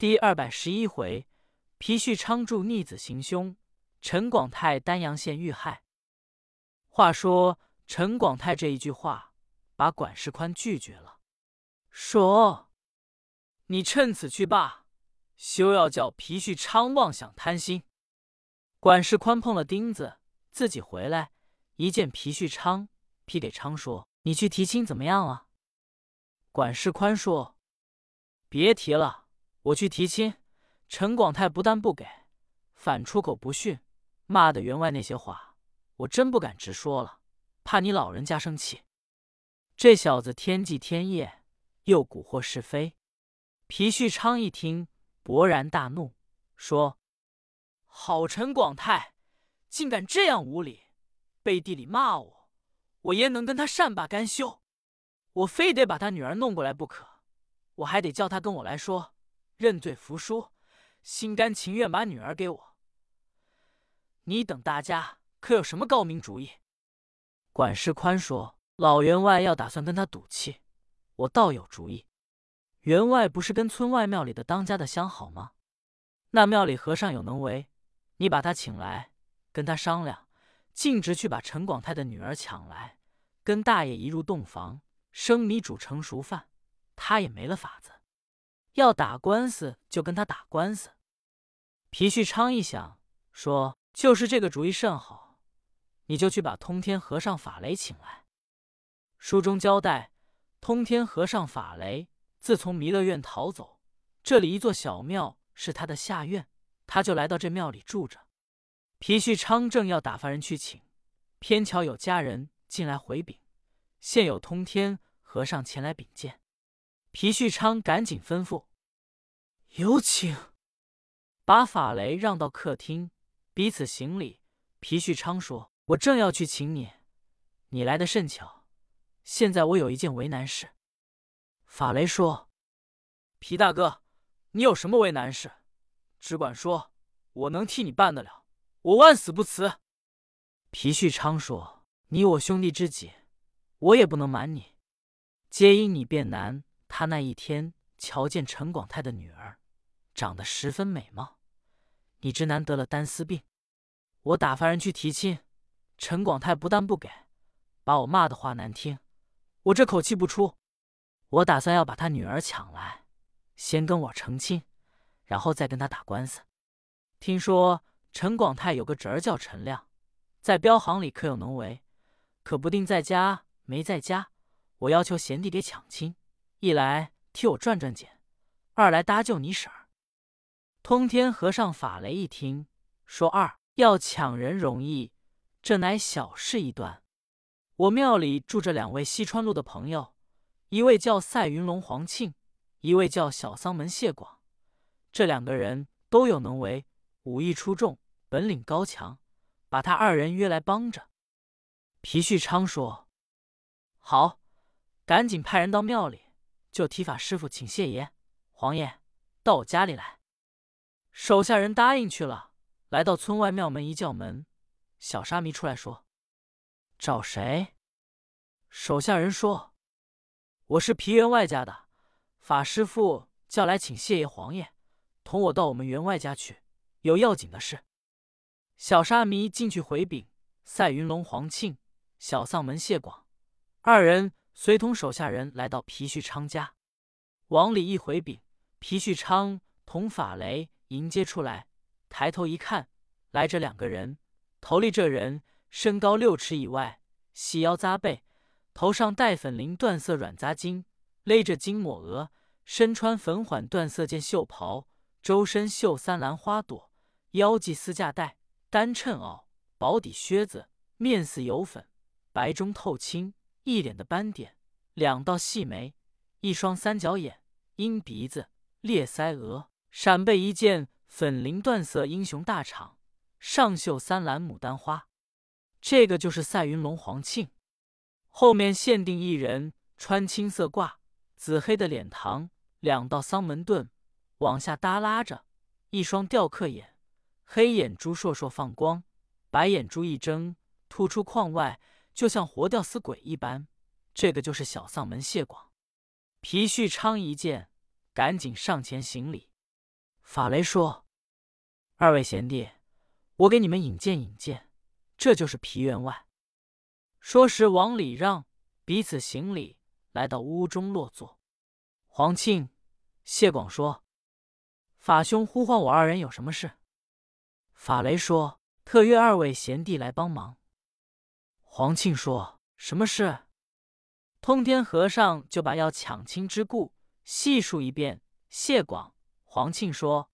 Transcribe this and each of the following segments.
第二百十一回，皮旭昌助逆子行凶，陈广泰丹阳县遇害。话说陈广泰这一句话，把管世宽拒绝了，说：“你趁此去罢，休要叫皮旭昌妄想贪心。”管世宽碰了钉子，自己回来一见皮旭昌，批给昌说：“你去提亲怎么样了？”管世宽说：“别提了。”我去提亲，陈广泰不但不给，反出口不逊，骂的员外那些话，我真不敢直说了，怕你老人家生气。这小子天际天夜，又蛊惑是非。皮旭昌一听，勃然大怒，说：“好陈广泰，竟敢这样无礼，背地里骂我，我焉能跟他善罢甘休？我非得把他女儿弄过来不可，我还得叫他跟我来说。”认罪服输，心甘情愿把女儿给我。你等大家可有什么高明主意？管世宽说：“老员外要打算跟他赌气，我倒有主意。员外不是跟村外庙里的当家的相好吗？那庙里和尚有能为，你把他请来，跟他商量，径直去把陈广泰的女儿抢来，跟大爷一入洞房，生米煮成熟饭，他也没了法子。”要打官司就跟他打官司。皮旭昌一想，说：“就是这个主意甚好，你就去把通天和尚法雷请来。”书中交代，通天和尚法雷自从弥勒院逃走，这里一座小庙是他的下院，他就来到这庙里住着。皮旭昌正要打发人去请，偏巧有家人进来回禀，现有通天和尚前来禀见。皮旭昌赶紧吩咐：“有请。”把法雷让到客厅，彼此行礼。皮旭昌说：“我正要去请你，你来的甚巧。现在我有一件为难事。”法雷说：“皮大哥，你有什么为难事？只管说，我能替你办得了，我万死不辞。”皮旭昌说：“你我兄弟知己，我也不能瞒你，皆因你变难。”他那一天瞧见陈广泰的女儿，长得十分美貌。你直男得了单丝病，我打发人去提亲，陈广泰不但不给，把我骂的话难听，我这口气不出。我打算要把他女儿抢来，先跟我成亲，然后再跟他打官司。听说陈广泰有个侄儿叫陈亮，在镖行里可有能为，可不定在家没在家。我要求贤弟给抢亲。一来替我赚赚钱，二来搭救你婶儿。通天和尚法雷一听说二要抢人容易，这乃小事一端。我庙里住着两位西川路的朋友，一位叫赛云龙黄庆，一位叫小桑门谢广。这两个人都有能为，武艺出众，本领高强，把他二人约来帮着。皮旭昌说：“好，赶紧派人到庙里。”就提法师傅请谢爷、黄爷到我家里来。手下人答应去了。来到村外庙门一叫门，小沙弥出来说：“找谁？”手下人说：“我是皮员外家的，法师傅叫来请谢爷、黄爷同我到我们员外家去，有要紧的事。”小沙弥进去回禀：赛云龙、黄庆、小丧门谢广二人。随同手下人来到皮旭昌家，往里一回禀，皮旭昌同法雷迎接出来，抬头一看，来着两个人。头里这人身高六尺以外，细腰扎背，头上戴粉绫缎色软扎巾，勒着金抹额，身穿粉缓缎色件袖袍，周身绣三蓝花朵，腰系丝架带，单衬袄，薄底靴子，面似油粉，白中透青。一脸的斑点，两道细眉，一双三角眼，鹰鼻子，裂腮额，闪背一件粉绫缎色英雄大氅，上绣三蓝牡丹花。这个就是赛云龙黄庆。后面限定一人，穿青色褂，紫黑的脸膛，两道丧门盾往下耷拉着，一双雕刻眼，黑眼珠烁烁放光，白眼珠一睁，突出框外。就像活吊死鬼一般，这个就是小丧门谢广。皮旭昌一见，赶紧上前行礼。法雷说：“二位贤弟，我给你们引荐引荐，这就是皮员外。”说时往里让，彼此行礼，来到屋中落座。黄庆、谢广说：“法兄呼唤我二人有什么事？”法雷说：“特约二位贤弟来帮忙。”黄庆说：“什么事？”通天和尚就把要抢亲之故细述一遍。谢广、黄庆说：“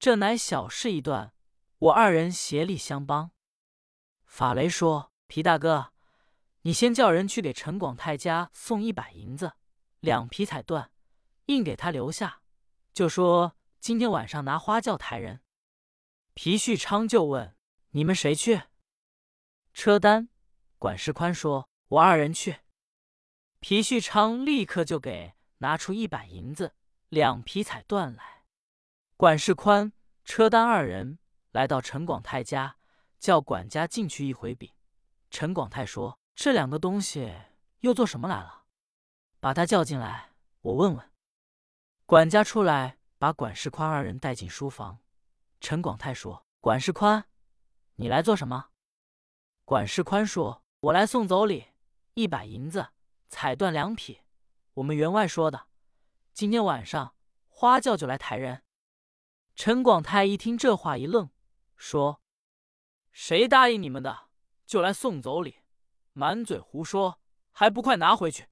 这乃小事一段，我二人协力相帮。”法雷说：“皮大哥，你先叫人去给陈广泰家送一百银子，两匹彩缎，硬给他留下，就说今天晚上拿花轿抬人。”皮旭昌就问：“你们谁去？”车单管事宽说：“我二人去。”皮旭昌立刻就给拿出一百银子。两匹彩缎来，管事宽、车单二人来到陈广泰家，叫管家进去一回禀。陈广泰说：“这两个东西又做什么来了？把他叫进来，我问问。”管家出来，把管事宽二人带进书房。陈广泰说：“管事宽，你来做什么？”管事宽说：“我来送走礼，一百银子，彩缎两匹。我们员外说的。”今天晚上花轿就来抬人。陈广泰一听这话，一愣，说：“谁答应你们的，就来送走礼？满嘴胡说，还不快拿回去！”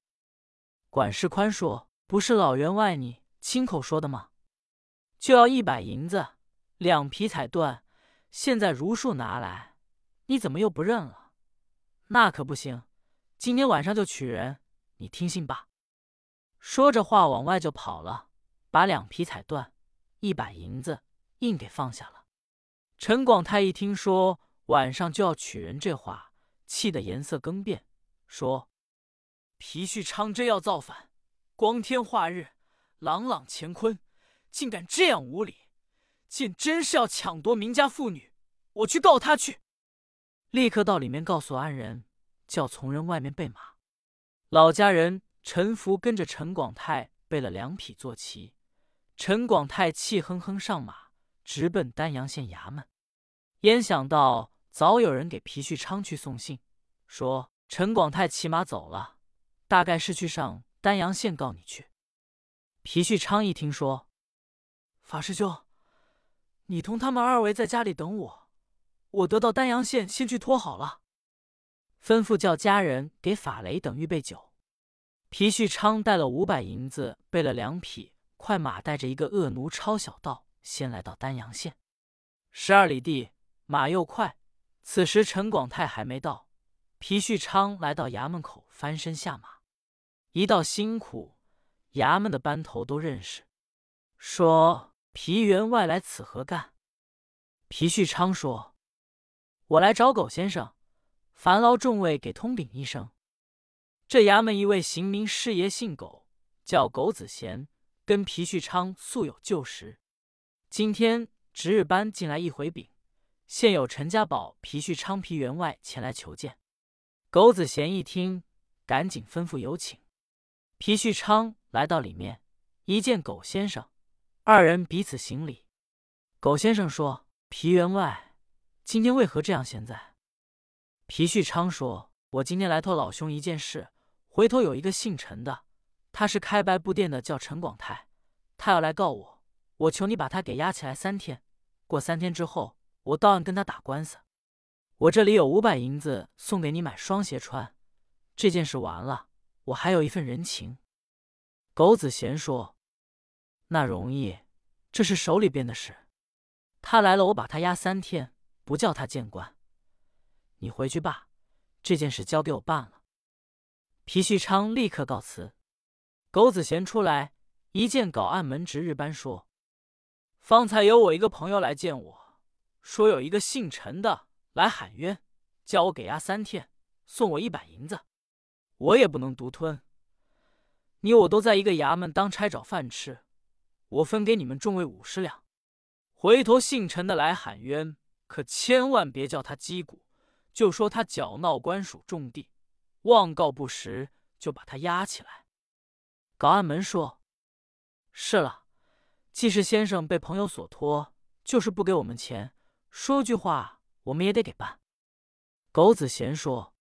管事宽说：“不是老员外你亲口说的吗？就要一百银子，两匹彩缎，现在如数拿来，你怎么又不认了？那可不行！今天晚上就娶人，你听信吧。”说着话，往外就跑了，把两匹彩缎、一百银子硬给放下了。陈广泰一听说晚上就要娶人，这话气得颜色更变，说：“皮旭昌真要造反，光天化日，朗朗乾坤，竟敢这样无礼！竟真是要抢夺民家妇女，我去告他去！”立刻到里面告诉安仁，叫从人外面备马，老家人。陈福跟着陈广泰备了两匹坐骑，陈广泰气哼哼上马，直奔丹阳县衙门。焉想到早有人给皮旭昌去送信，说陈广泰骑马走了，大概是去上丹阳县告你去。皮旭昌一听说，法师兄，你同他们二位在家里等我，我得到丹阳县先去托好了，吩咐叫家人给法雷等预备酒。皮旭昌带了五百银子，备了两匹快马，带着一个恶奴抄小道，先来到丹阳县。十二里地，马又快。此时陈广泰还没到，皮旭昌来到衙门口，翻身下马。一道辛苦，衙门的班头都认识，说皮员外来此何干？皮旭昌说：“我来找狗先生，烦劳众位给通禀一声。”这衙门一位刑名师爷姓苟，叫苟子贤，跟皮旭昌素有旧识。今天值日班进来一回禀，现有陈家宝、皮旭昌、皮员外前来求见。苟子贤一听，赶紧吩咐有请。皮旭昌来到里面，一见苟先生，二人彼此行礼。苟先生说：“皮员外，今天为何这样闲在？”皮旭昌说：“我今天来托老兄一件事。”回头有一个姓陈的，他是开白布店的，叫陈广泰，他要来告我，我求你把他给押起来三天，过三天之后，我到案跟他打官司。我这里有五百银子送给你买双鞋穿。这件事完了，我还有一份人情。苟子贤说：“那容易，这是手里边的事。他来了，我把他押三天，不叫他见官。你回去吧，这件事交给我办了。”皮旭昌立刻告辞。苟子贤出来一见，搞案门值日班说：“方才有我一个朋友来见我，说有一个姓陈的来喊冤，叫我给押三天，送我一百银子。我也不能独吞。你我都在一个衙门当差找饭吃，我分给你们众位五十两。回头姓陈的来喊冤，可千万别叫他击鼓，就说他搅闹官署种地。”妄告不实，就把他押起来。高暗门说：“是了，既是先生被朋友所托，就是不给我们钱，说句话我们也得给办。”苟子贤说：“